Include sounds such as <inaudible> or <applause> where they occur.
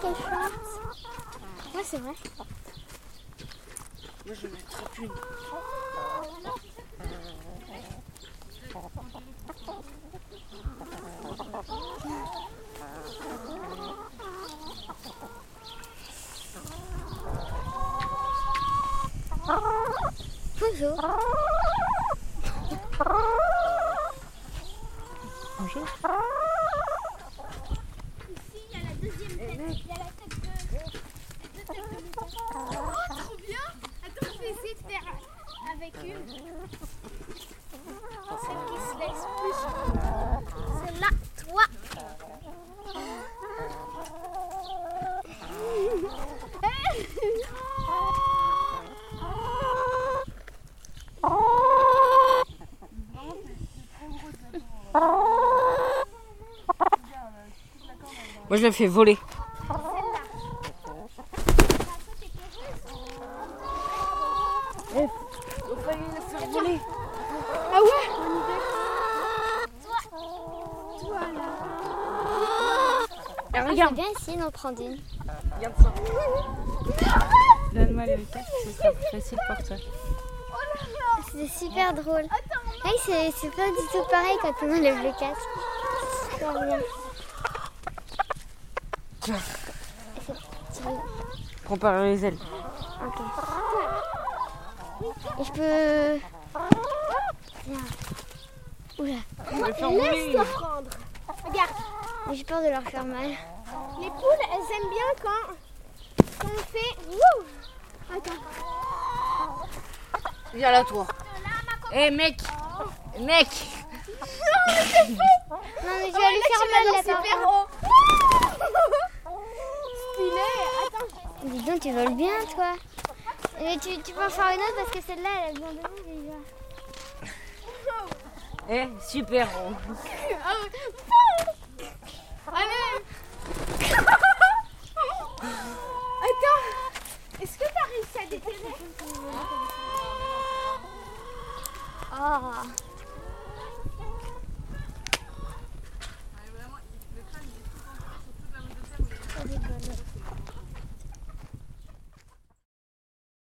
qu'elle chante. Ouais, c'est vrai. Moi, je vais mettre une. Bonjour. Bonjour. Ici, il y a la deuxième tête. Il y a la tête de. tête de. Oh, trop bien Attends, je vais essayer de faire avec une. Celle qui se laisse plus. Celle-là, toi. Moi, je la fais voler. Eh, faut pas la faire voler. Ah ouais Toi, là. Regarde, vais bien essayer d'en prendre une. regarde ça. Donne-moi le casque, ce sera plus facile pour toi. C'était super drôle. Oui, c'est c'est pas du tout pareil quand on enlève le casque. Super bien. Tiens. Prends par les ailes. Ok. Et je peux. Viens. Oula. Voler. prendre. Regarde. Mais j'ai peur de leur faire mal. Les poules, elles aiment bien quand, quand on fait. Wouh Attends. Viens là, toi. Eh, mec. Mec. Non, mais je vais lui faire mal là super haut. Stylé. Attends. Dis donc, tu voles bien, toi. Mais tu, tu, peux en faire une autre parce que celle-là, elle a besoin de vous déjà. <laughs> Eh, super rond. <laughs> Allez <laughs> Attends Est-ce que t'as réussi à déterrer? Oh.